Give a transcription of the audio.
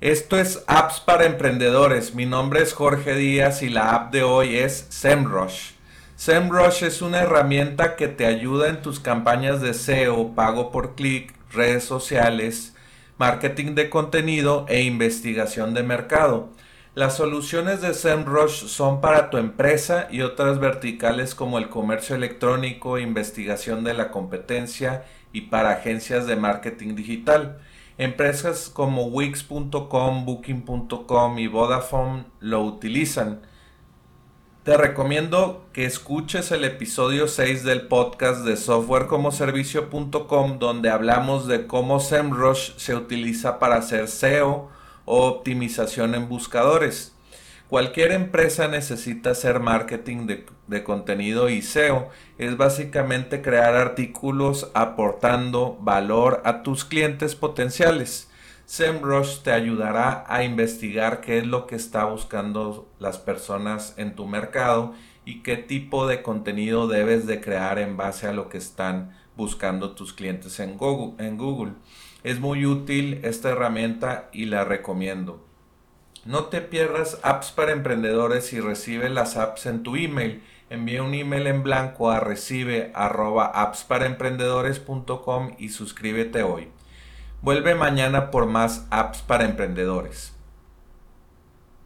Esto es Apps para Emprendedores. Mi nombre es Jorge Díaz y la app de hoy es SEMrush. SEMrush es una herramienta que te ayuda en tus campañas de SEO, pago por clic, redes sociales, marketing de contenido e investigación de mercado. Las soluciones de SEMrush son para tu empresa y otras verticales como el comercio electrónico, investigación de la competencia y para agencias de marketing digital. Empresas como Wix.com, Booking.com y Vodafone lo utilizan. Te recomiendo que escuches el episodio 6 del podcast de softwarecomoservicio.com donde hablamos de cómo SEMrush se utiliza para hacer SEO o optimización en buscadores. Cualquier empresa necesita hacer marketing de, contenido y SEO. Es básicamente crear artículos aportando valor a tus clientes potenciales. SEMrush te ayudará a investigar qué es lo que está buscando las personas en tu mercado y qué tipo de contenido debes de crear en base a lo que están buscando tus clientes en Google. En Google. Es muy útil esta herramienta y la recomiendo. No te pierdas apps para emprendedores y recibe las apps en tu email. Envía un email en blanco a recibe arroba y suscríbete hoy. Vuelve mañana por más apps para emprendedores.